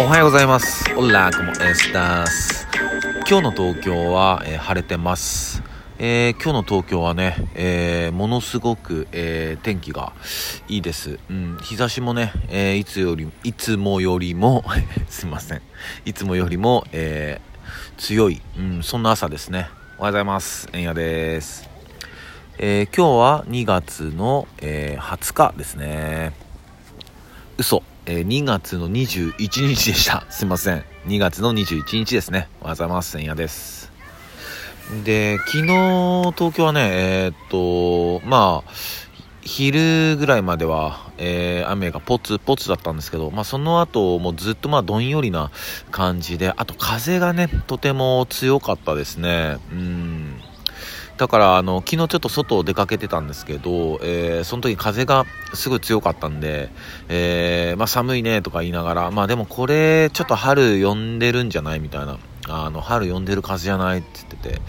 おはようございます。オラコモエスタス。今日の東京は、えー、晴れてます。えー、今日の東京はね、えー、ものすごく、えー、天気がいいです。うん、日差しもね、えいつより、いつもよりも すいません。いつもよりも、え強い、うん、そんな朝ですね。おはようございます。えんやです。え今日は2月の、え20日ですね。嘘。え2月の21日でした。すいません。2月の21日ですね。おはようございます。千夜です。で、昨日、東京はね、えー、っと、まあ、昼ぐらいまでは、えー、雨がポツポツだったんですけど、まあ、その後もずっとまあどんよりな感じで、あと風がね、とても強かったですね。うん。だからあの昨日ちょっと外を出かけてたんですけど、えー、その時風がすごい強かったんで、えー、まあ、寒いねとか言いながら、まあでもこれちょっと春呼んでるんじゃないみたいな。あの、春呼んでる風じゃないって言ってて、だか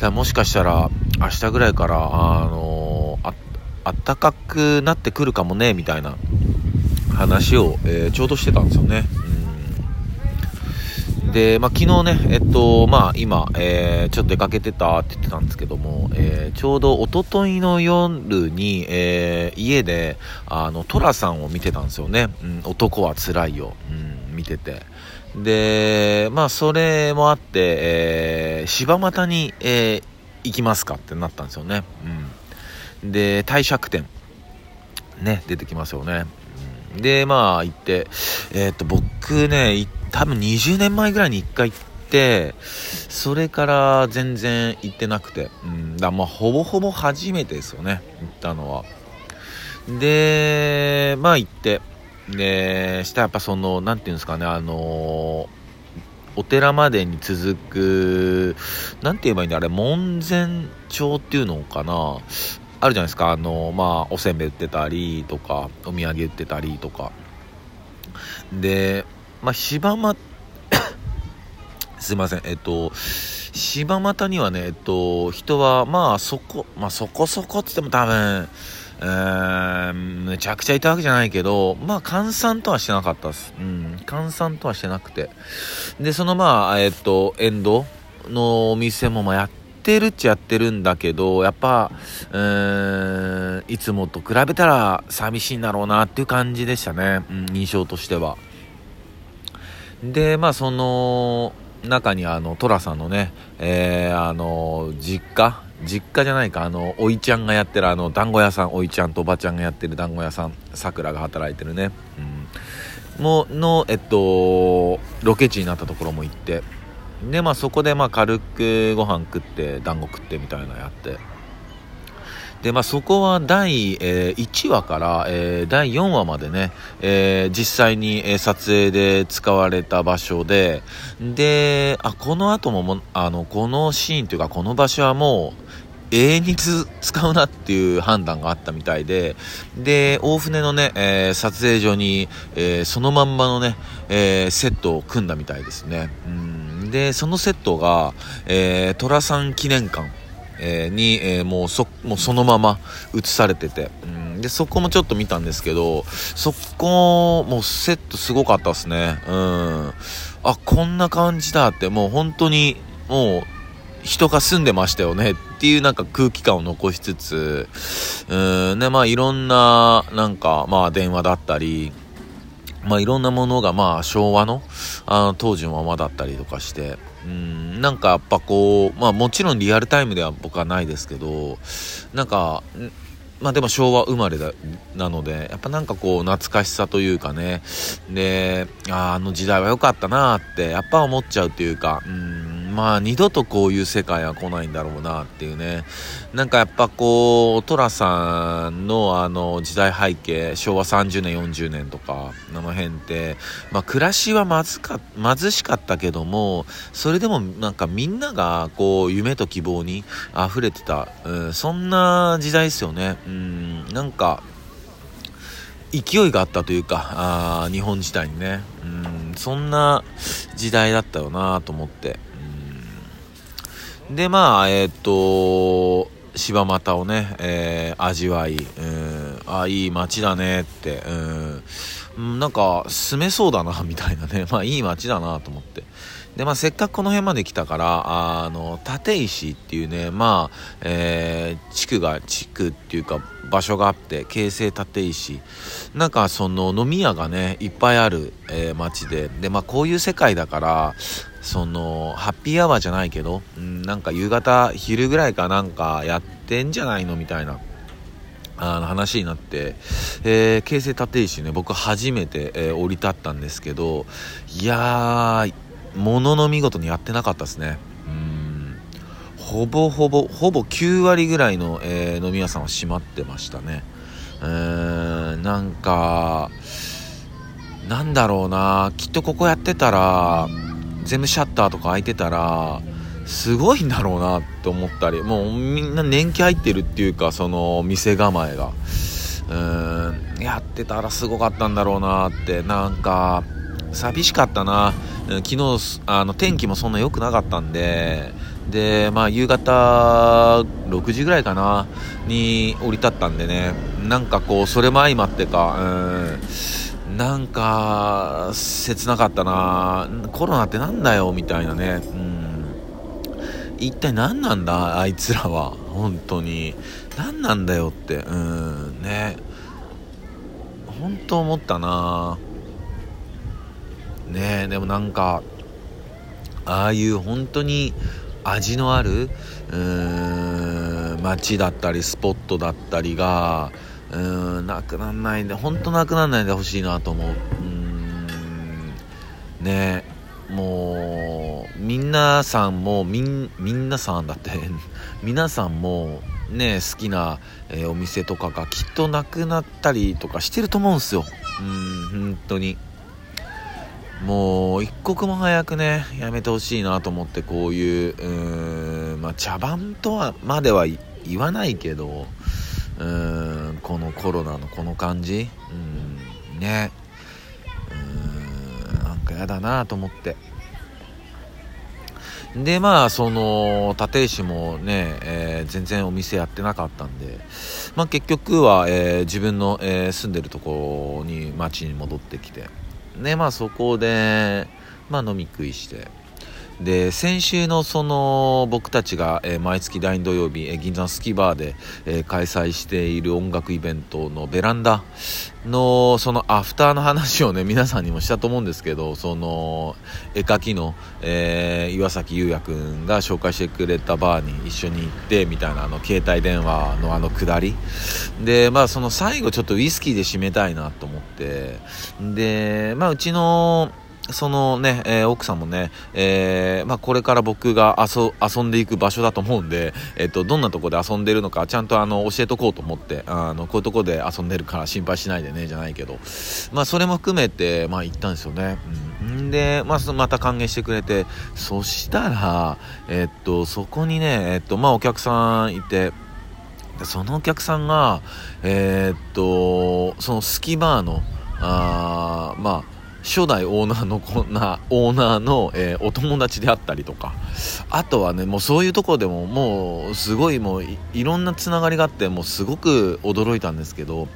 らもしかしたら明日ぐらいから、あのあ、あったかくなってくるかもね、みたいな話を、えー、ちょうどしてたんですよね。で、まあ、昨日ね、えっと、まあ、今、えー、ちょっと出かけてたって言ってたんですけども、えー、ちょうど一昨日の夜に、えー、家で、あの、トラさんを見てたんですよね。うん、男は辛いよ。うん、見てて。で、まあ、それもあって、えー、柴又に、えー、行きますかってなったんですよね。うん。で、帝釈天。ね、出てきますよね。うん、で、まあ、行って、えー、っと、僕ね、行って、多分20年前ぐらいに1回行って、それから全然行ってなくて、うん、だまあほぼほぼ初めてですよね、行ったのは。で、まあ行って、で、したやっぱその、なんていうんですかね、あのお寺までに続く、なんて言えばいいんだ、あれ、門前町っていうのかな。あるじゃないですか、あの、まあ、おせんべい売ってたりとか、お土産売ってたりとか。で、まあ、柴又 すいません、えっと、柴又にはね、えっと、人は、まあ、そこ、まあ、そこそこって言っても多分、えー、むちゃくちゃいたわけじゃないけど、まあ、閑散とはしてなかったです。うん、閑散とはしてなくて。で、その、まあ、えっと、沿道のお店も、まあ、やってるっちゃやってるんだけど、やっぱ、うーん、いつもと比べたら寂しいんだろうなっていう感じでしたね。うん、印象としては。で、まあ、その中にあの、寅さんのね、えー、あの、実家実家じゃないか、あの、おいちゃんがやってるあの、団子屋さん、おいちゃんとおばちゃんがやってる団子屋さん、さくらが働いてるね、うん、もの、えっと、ロケ地になったところも行って、で、まあそこでまあ軽くご飯食って、団子食ってみたいなのやって、で、まあ、そこは第、えー、1話から、えー、第4話までね、えー、実際に、え撮影で使われた場所で、で、あ、この後もも、あの、このシーンというか、この場所はもう、永遠に使うなっていう判断があったみたいで、で、大船のね、えー、撮影所に、えー、そのまんまのね、えー、セットを組んだみたいですね。うんで、そのセットが、えー、虎さん記念館え、に、え、もうそ、もうそのまま映されてて、うん、で、そこもちょっと見たんですけど、そこ、もセットすごかったっすね。うん。あ、こんな感じだって、もう本当に、もう、人が住んでましたよねっていうなんか空気感を残しつつ、うん、ね、まあいろんな、なんか、まあ電話だったり、まあいろんなものがまあ昭和の、あの当時のままだったりとかして、うん、なんかやっぱこう、まあもちろんリアルタイムでは僕はないですけど、なんか、まあでも昭和生まれだなので、やっぱなんかこう懐かしさというかね、で、ああの時代は良かったなってやっぱ思っちゃうというか、うん。まあ二度とこういう世界は来ないんだろうなっていうね。なんかやっぱこう、寅さんのあの時代背景、昭和30年、40年とか、あの辺って、まあ暮らしはまずか、貧しかったけども、それでもなんかみんながこう夢と希望に溢れてた、うん、そんな時代ですよね。うん、なんか、勢いがあったというか、あ日本時代にね、うん、そんな時代だったよなと思って。で、まあ、えっ、と、柴又をね、えー、味わい、うん、あ、いい街だねって、うん、なんか住めそうだなみたいなね。まあいい街だなと思って。でまあせっかくこの辺まで来たからあの立石っていうねまあ、えー、地区が地区っていうか場所があって京成立石。なんかその飲み屋がねいっぱいある、えー、街で。でまあこういう世界だからそのハッピーアワーじゃないけど、うん、なんか夕方昼ぐらいかなんかやってんじゃないのみたいなあの話になって、えー、京成立石ね僕初めて、えー、降り立ったんですけどいやーものの見事にやってなかったですね。うんほぼほぼほぼ9割ぐらいの、えー、飲み屋さんは閉まってましたね。うーんなんかなんだろうなきっとここやってたら全部シャッターとか開いてたらすごいんだろうなって思ったりもうみんな年季入ってるっていうかその店構えが。うーんやってたらすごかったんだろうなってなんか寂しかったな。昨日あの天気もそんな良くなかったんででまあ夕方6時ぐらいかなに降り立ったんでね。なんかこうそれも相まってかうん。なんか切なかったな。コロナってなんだよみたいなね。うん。一体何なんだあいつらは。本当に。何なんだよって。うん。ね。本当思ったな。ね。でもなんかああいう本当に味のあるうーん街だったりスポットだったりがうーんなくなんないんで本当なくなんないでほしいなと思う。うん。ね。もう皆さんもみん皆さんだって 皆さんもね好きな、えー、お店とかがきっとなくなったりとかしてると思うんすよ。うん本当に。もう一刻も早くねやめてほしいなと思ってこういううんまあ茶番とはまでは言わないけどうんこのコロナのこの感じ？うんね。なんか嫌だなと思って。でまあその立石もね、えー、全然お店やってなかったんで、まあ、結局は、えー、自分の、えー、住んでるところに町に戻ってきて。でまあそこで、まあ、飲み食いして。で先週のその僕たちが、えー、毎月第2土曜日、えー、銀座のスキーバーで、えー、開催している音楽イベントのベランダのそのアフターの話をね 皆さんにもしたと思うんですけどその絵描きの、え岩崎優也君が紹介してくれたバーに一緒に行ってみたいなあの携帯電話のあの下り。でまあその最後ちょっとウイスキーで締めたいなと思って。でまあうちのそのね、えー、奥さんもね、えー、まあ、これから僕が遊んでいく場所だと思うんで、えっ、と、どんなところで遊んでるのか、ちゃんとあの、教えとこうと思って、あの、こういうとこで遊んでるから心配しないでね、じゃないけど、まあ、それも含めて、まあ、行ったんですよね。うん。で、まあ、また歓迎してくれて、そしたら、えっと、そこにね、えっと、まあ、お客さんいて、そのお客さんが、え、っと、そのスキバーの、あまあ、初代オーナーのこんなオーナーの、えー、お友達であったりとか。あとはねもうそういうところでももうすごいもういろんなつながりがあってもうすごく驚いたんですけど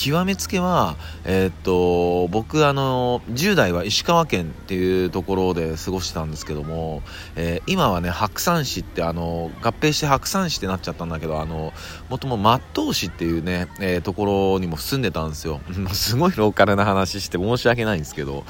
極めつけは、えー、っと僕あの10代は石川県っていうところで過ごしてたんですけども、えー、今はね白山市ってあの合併して白山市ってなっちゃったんだけどあのもとも松東市っていうね、えー、ところにも住んでたんですよ。すごいローカルな話して申し訳ないんですけど。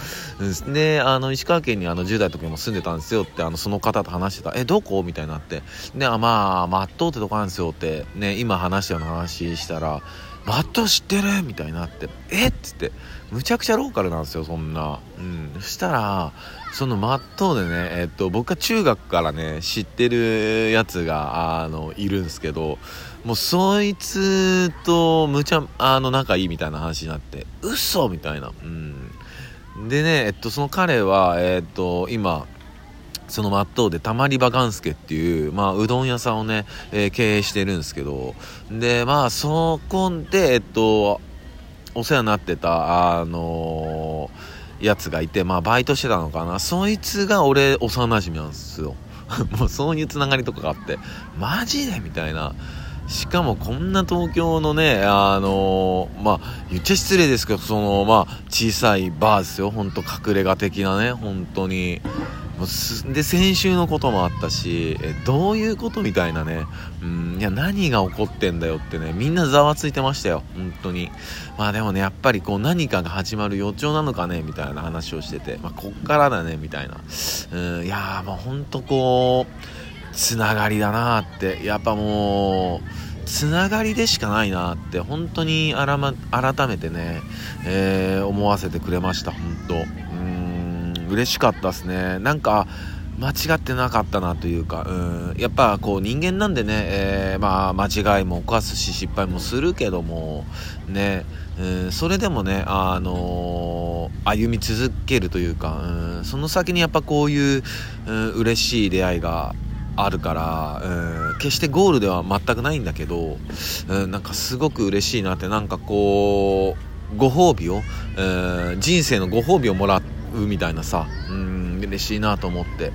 であの石川県にあの10代の時も住んでたんですよってあのその方と話してた。えどこ？みたいになって。であまあ松東ってとこなんですよってね今話したような話したらマット知ってる？みたいになって、え？っつって、むちゃくちゃローカルなんですよ、そんな。うん。そしたら、そのマットでね、えっと、僕は中学からね、知ってるやつが、あの、いるんですけど、もうそいつとむちゃ、あの、仲いいみたいな話になって、嘘みたいな。うん。でね、えっと、その彼は、えっと、今、その松任でたまり場勘介っていう、まあ、うどん屋さんをね、えー、経営してるんですけど、で、まあ、そこで、えっと、お世話になってた、あのー、やつがいて、まあ、バイトしてたのかな。そいつが俺、幼馴染なんですよ。もう、そういうつながりとかがあって、マジで？みたいな。しかもこんな東京のね、あのー、まあ、言っちゃ失礼ですけど、その、まあ、小さいバーですよ。ほんと隠れ家的なね、本当に。もうで、先週のこともあったし、え、どういうことみたいなね。うん、いや、何が起こってんだよってね、みんなざわついてましたよ。本当に。まあでもね、やっぱりこう何かが始まる予兆なのかね、みたいな話をしてて、まあ、こっからだね、みたいな。うん、いやー、まあほんとこう、つながりだなって。やっぱもう、つながりでしかないなって本当に改めてね、えー、思わせてくれました本当嬉しかったですね。なんか間違ってなかったなというか、うん、やっぱこう人間なんでね、えー、まあ間違いも犯すし失敗もするけども、ね、うん、それでもね、あのー、歩み続けるというか、うん、その先にやっぱこういう、うん、嬉しい出会いがあるから、うん、決してゴールでは全くないんだけど、うん、なんかすごく嬉しいなって、なんかこう、ご褒美を、うん、人生のご褒美をもらって、みたいなさ、うん、嬉しいなと思って、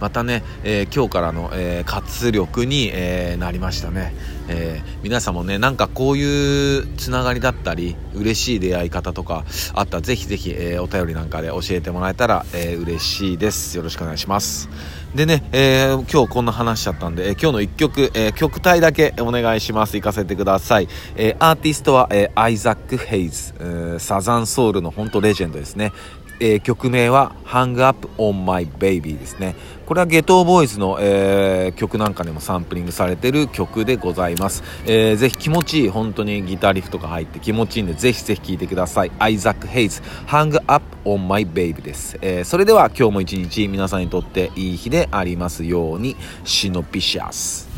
またね、えー、今日からの、えー、活力に、えなりましたね、え皆さんもね、なんかこういうつながりだったり、嬉しい出会い方とかあったら、ぜひぜひ、えお便りなんかで教えてもらえたら、え嬉しいです。よろしくお願いします。でね、え、今日こんな話しちゃったんで、え、今日の1曲、え、曲体だけお願いします。行かせてください。えアーティストは、えアイザック・ヘイズ、サザンソウルの本当レジェンドですね。えー、曲名は Hang Up On My Baby ですね。これはゲトーボーイズの、えー、曲なんかにもサンプリングされてる曲でございます。えー、ぜひ気持ちいい、本当にギターリフとか入って気持ちいいんで、ぜひぜひ聴いてください。アイザック・ヘイズ Hang Up On My Baby です。えー、それでは今日も一日皆さんにとっていい日でありますように、シノピシャス。